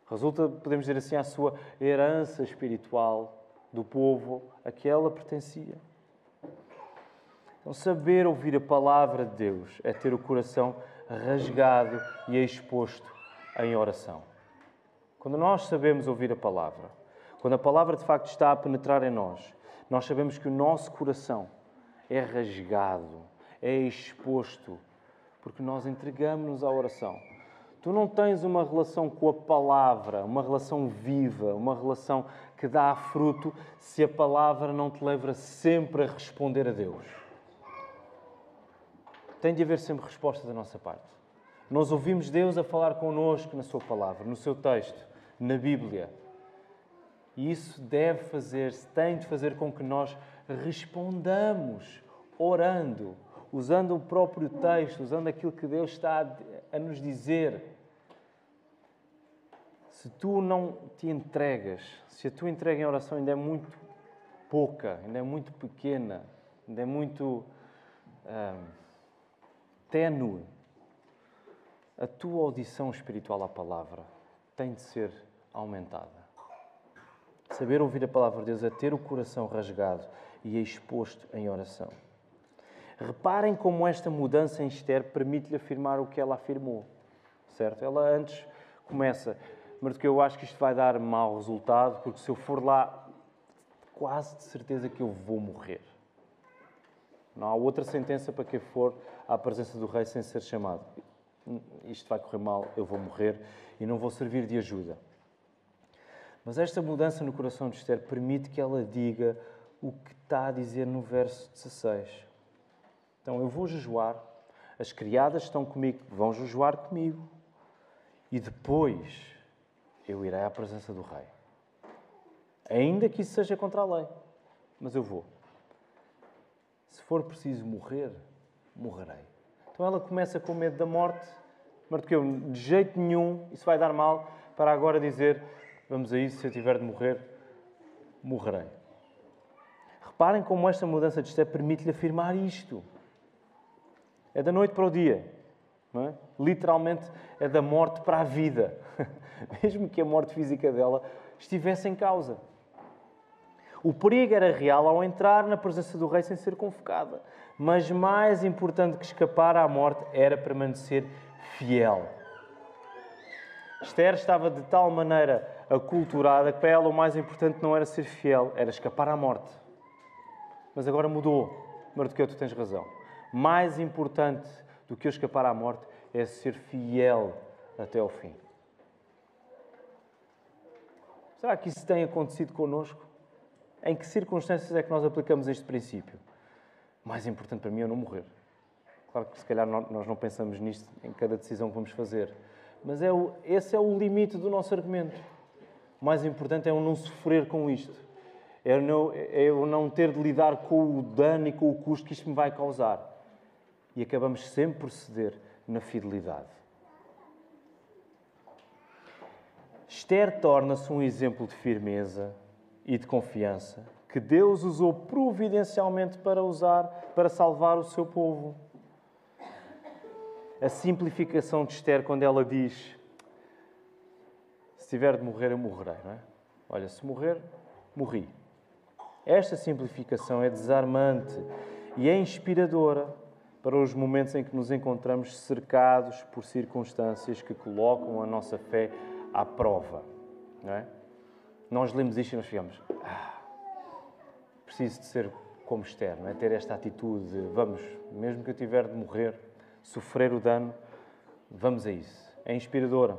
Resulta, podemos dizer assim, à sua herança espiritual do povo a que ela pertencia. Então, saber ouvir a palavra de Deus é ter o coração rasgado e exposto em oração. Quando nós sabemos ouvir a palavra, quando a palavra de facto está a penetrar em nós, nós sabemos que o nosso coração é rasgado, é exposto, porque nós entregamos-nos à oração. Tu não tens uma relação com a palavra, uma relação viva, uma relação que dá fruto se a palavra não te leva sempre a responder a Deus. Tem de haver sempre resposta da nossa parte. Nós ouvimos Deus a falar connosco na Sua palavra, no seu texto, na Bíblia. E isso deve fazer, tem de fazer com que nós respondamos orando, usando o próprio texto, usando aquilo que Deus está a nos dizer. Se tu não te entregas, se a tua entrega em oração ainda é muito pouca, ainda é muito pequena, ainda é muito hum, ténue, a tua audição espiritual à palavra tem de ser aumentada. Saber ouvir a palavra de Deus é ter o coração rasgado e exposto em oração. Reparem como esta mudança em Esther permite-lhe afirmar o que ela afirmou. Certo? Ela antes começa, mas que eu acho que isto vai dar mau resultado, porque se eu for lá, quase de certeza que eu vou morrer. Não há outra sentença para quem for à presença do rei sem ser chamado. Isto vai correr mal, eu vou morrer e não vou servir de ajuda. Mas esta mudança no coração de Esther permite que ela diga o que está a dizer no verso 16. Então eu vou jejuar, as criadas estão comigo, vão jejuar comigo, e depois eu irei à presença do rei. Ainda que isso seja contra a lei, mas eu vou. Se for preciso morrer, morrerei. Então ela começa com medo da morte, Mardoqueu, de jeito nenhum, isso vai dar mal, para agora dizer, vamos a isso, se eu tiver de morrer, morrerei. Reparem como esta mudança de estado permite-lhe afirmar isto. É da noite para o dia. É? Literalmente é da morte para a vida. Mesmo que a morte física dela estivesse em causa. O perigo era real ao entrar na presença do rei sem ser convocada. Mas mais importante que escapar à morte era permanecer fiel. Esther estava de tal maneira aculturada que para ela o mais importante não era ser fiel, era escapar à morte. Mas agora mudou. Mardoqueu, tu tens razão mais importante do que eu escapar à morte é ser fiel até ao fim. Será que isso tem acontecido connosco? Em que circunstâncias é que nós aplicamos este princípio? Mais importante para mim é não morrer. Claro que se calhar nós não pensamos nisto em cada decisão que vamos fazer, mas é o, esse é o limite do nosso argumento. O mais importante é eu não sofrer com isto. É eu não, é eu não ter de lidar com o dano e com o custo que isto me vai causar e acabamos sempre por ceder na fidelidade. Esther torna-se um exemplo de firmeza e de confiança que Deus usou providencialmente para usar para salvar o seu povo. A simplificação de Esther quando ela diz: se tiver de morrer, eu morrerei, não é? Olha, se morrer, morri. Esta simplificação é desarmante e é inspiradora para os momentos em que nos encontramos cercados por circunstâncias que colocam a nossa fé à prova. Não é? Nós lemos isto e nós ficamos. Ah, preciso de ser como Esther, é? ter esta atitude de vamos, mesmo que eu tiver de morrer, sofrer o dano, vamos a isso. É inspiradora.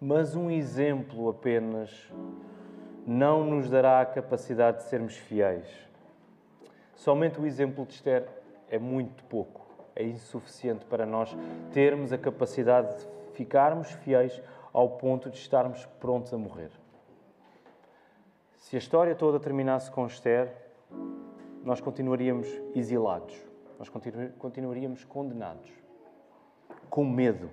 Mas um exemplo apenas não nos dará a capacidade de sermos fiéis. Somente o exemplo de Esther é muito pouco, é insuficiente para nós termos a capacidade de ficarmos fiéis ao ponto de estarmos prontos a morrer. Se a história toda terminasse com Esther, nós continuaríamos exilados, nós continu continuaríamos condenados, com medo.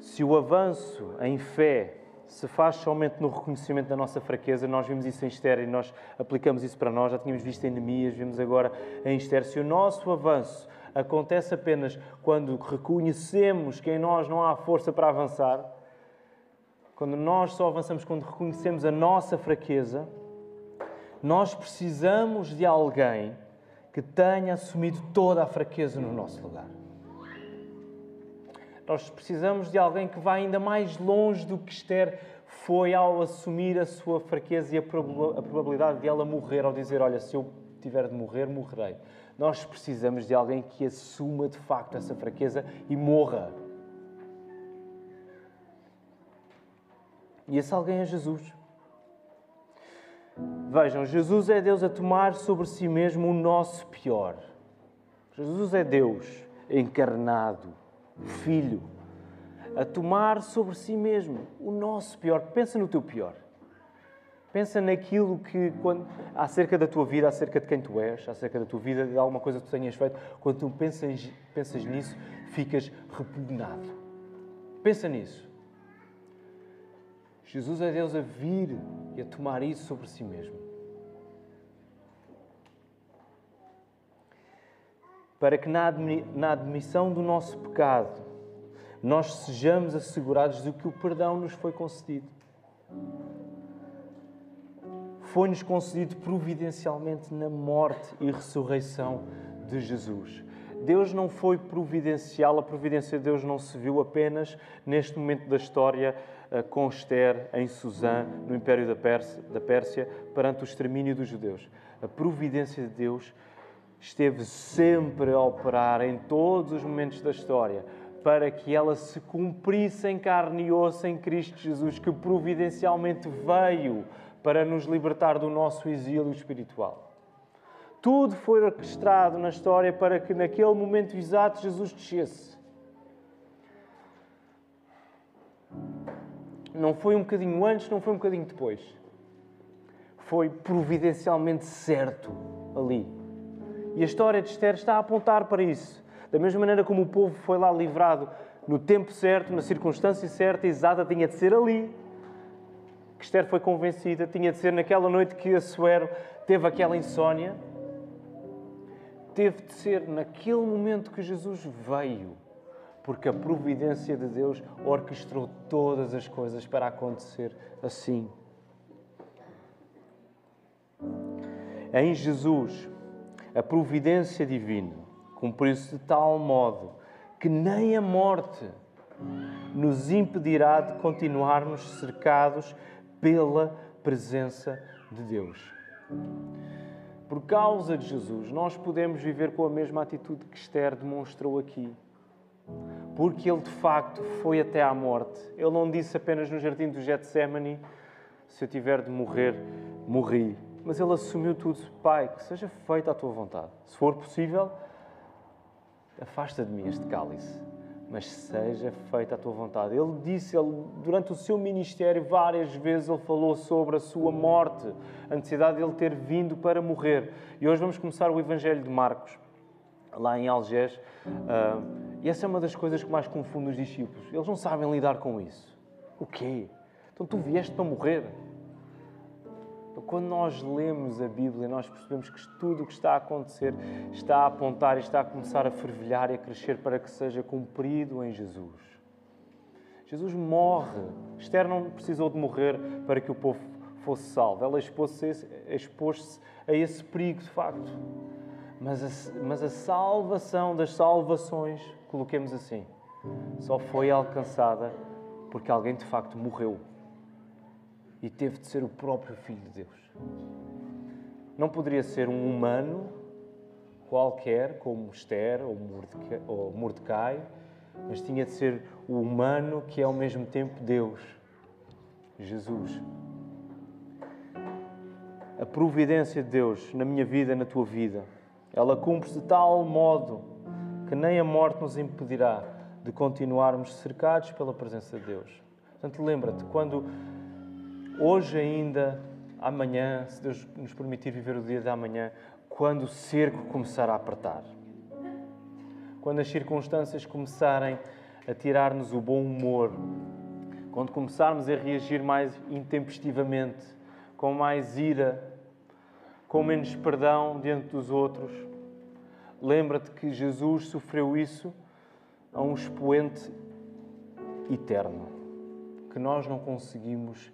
Se o avanço em fé se faz somente no reconhecimento da nossa fraqueza, nós vimos isso em Esther e nós aplicamos isso para nós, já tínhamos visto em Neemias, vimos agora em Esther. Se o nosso avanço acontece apenas quando reconhecemos que em nós não há força para avançar, quando nós só avançamos quando reconhecemos a nossa fraqueza, nós precisamos de alguém que tenha assumido toda a fraqueza no nosso lugar. Nós precisamos de alguém que vá ainda mais longe do que Esther foi ao assumir a sua fraqueza e a probabilidade de ela morrer, ao dizer: Olha, se eu tiver de morrer, morrerei. Nós precisamos de alguém que assuma de facto essa fraqueza e morra. E esse alguém é Jesus. Vejam, Jesus é Deus a tomar sobre si mesmo o nosso pior. Jesus é Deus encarnado filho, a tomar sobre si mesmo o nosso pior. Pensa no teu pior. Pensa naquilo que, quando, acerca da tua vida, acerca de quem tu és, acerca da tua vida, de alguma coisa que tu tenhas feito. Quando tu pensas, pensas nisso, ficas repugnado. Pensa nisso. Jesus é Deus a vir e a tomar isso sobre si mesmo. para que na admissão do nosso pecado nós sejamos assegurados de que o perdão nos foi concedido. Foi-nos concedido providencialmente na morte e ressurreição de Jesus. Deus não foi providencial, a providência de Deus não se viu apenas neste momento da história eh, com Esther em Suzã, no Império da Pérsia, da Pérsia, perante o extermínio dos judeus. A providência de Deus esteve sempre a operar em todos os momentos da história para que ela se cumprisse em carne e osso em Cristo Jesus, que providencialmente veio para nos libertar do nosso exílio espiritual. Tudo foi orquestrado na história para que naquele momento exato Jesus descesse. Não foi um bocadinho antes, não foi um bocadinho depois. Foi providencialmente certo ali. E a história de Esther está a apontar para isso. Da mesma maneira como o povo foi lá livrado no tempo certo, na circunstância certa, exata, tinha de ser ali. Que Esther foi convencida, tinha de ser naquela noite que Assuero teve aquela insônia. Teve de ser naquele momento que Jesus veio, porque a providência de Deus orquestrou todas as coisas para acontecer assim. Em Jesus, a providência divina cumpriu-se de tal modo que nem a morte nos impedirá de continuarmos cercados pela presença de Deus. Por causa de Jesus, nós podemos viver com a mesma atitude que Esther demonstrou aqui. Porque ele de facto foi até à morte. Ele não disse apenas no jardim do Getsemane: se eu tiver de morrer, morri mas ele assumiu tudo. Pai, que seja feita a tua vontade. Se for possível, afasta de mim este cálice, mas seja feita a tua vontade. Ele disse, ele, durante o seu ministério, várias vezes ele falou sobre a sua morte, a necessidade de ele ter vindo para morrer. E hoje vamos começar o Evangelho de Marcos, lá em Algés. Uh, E essa é uma das coisas que mais confunde os discípulos. Eles não sabem lidar com isso. O quê? Então tu vieste para morrer. Quando nós lemos a Bíblia, nós percebemos que tudo o que está a acontecer está a apontar e está a começar a fervilhar e a crescer para que seja cumprido em Jesus. Jesus morre. Esther não precisou de morrer para que o povo fosse salvo. Ela expôs-se expôs a esse perigo, de facto. Mas a, mas a salvação das salvações, coloquemos assim, só foi alcançada porque alguém de facto morreu e teve de ser o próprio Filho de Deus. Não poderia ser um humano qualquer, como Esther ou Mordecai, mas tinha de ser o humano que é ao mesmo tempo Deus, Jesus. A providência de Deus na minha vida, na tua vida, ela cumpre-se de tal modo que nem a morte nos impedirá de continuarmos cercados pela presença de Deus. Portanto, lembra-te, quando hoje ainda, amanhã, se Deus nos permitir viver o dia de amanhã, quando o cerco começar a apertar, quando as circunstâncias começarem a tirar-nos o bom humor, quando começarmos a reagir mais intempestivamente, com mais ira, com menos perdão diante dos outros, lembra-te que Jesus sofreu isso a um expoente eterno, que nós não conseguimos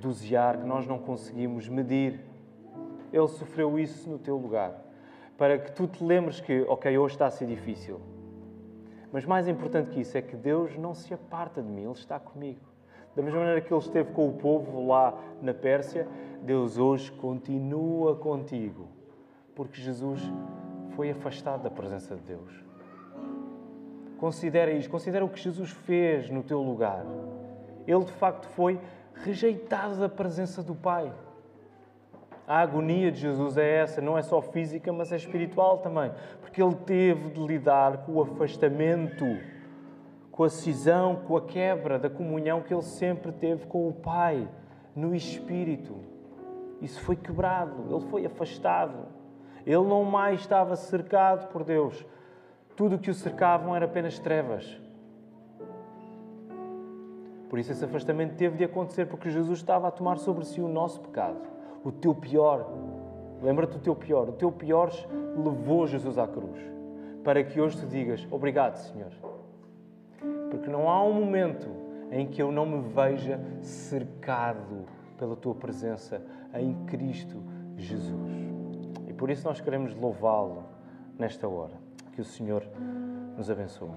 dosear, que nós não conseguimos medir. Ele sofreu isso no teu lugar, para que tu te lembres que, ok, hoje está a ser difícil. Mas mais importante que isso é que Deus não se aparta de mim, Ele está comigo. Da mesma maneira que Ele esteve com o povo lá na Pérsia, Deus hoje continua contigo, porque Jesus foi afastado da presença de Deus. Considera isto, considera o que Jesus fez no teu lugar. Ele de facto foi rejeitado da presença do Pai. A agonia de Jesus é essa, não é só física, mas é espiritual também, porque ele teve de lidar com o afastamento, com a cisão, com a quebra da comunhão que ele sempre teve com o Pai no espírito. Isso foi quebrado, ele foi afastado. Ele não mais estava cercado por Deus. Tudo o que o cercavam era apenas trevas. Por isso esse afastamento teve de acontecer, porque Jesus estava a tomar sobre si o nosso pecado, o teu pior. Lembra-te do teu pior. O teu pior levou Jesus à cruz, para que hoje te digas: Obrigado, Senhor. Porque não há um momento em que eu não me veja cercado pela tua presença em Cristo Jesus. E por isso nós queremos louvá-lo nesta hora. Que o Senhor nos abençoe.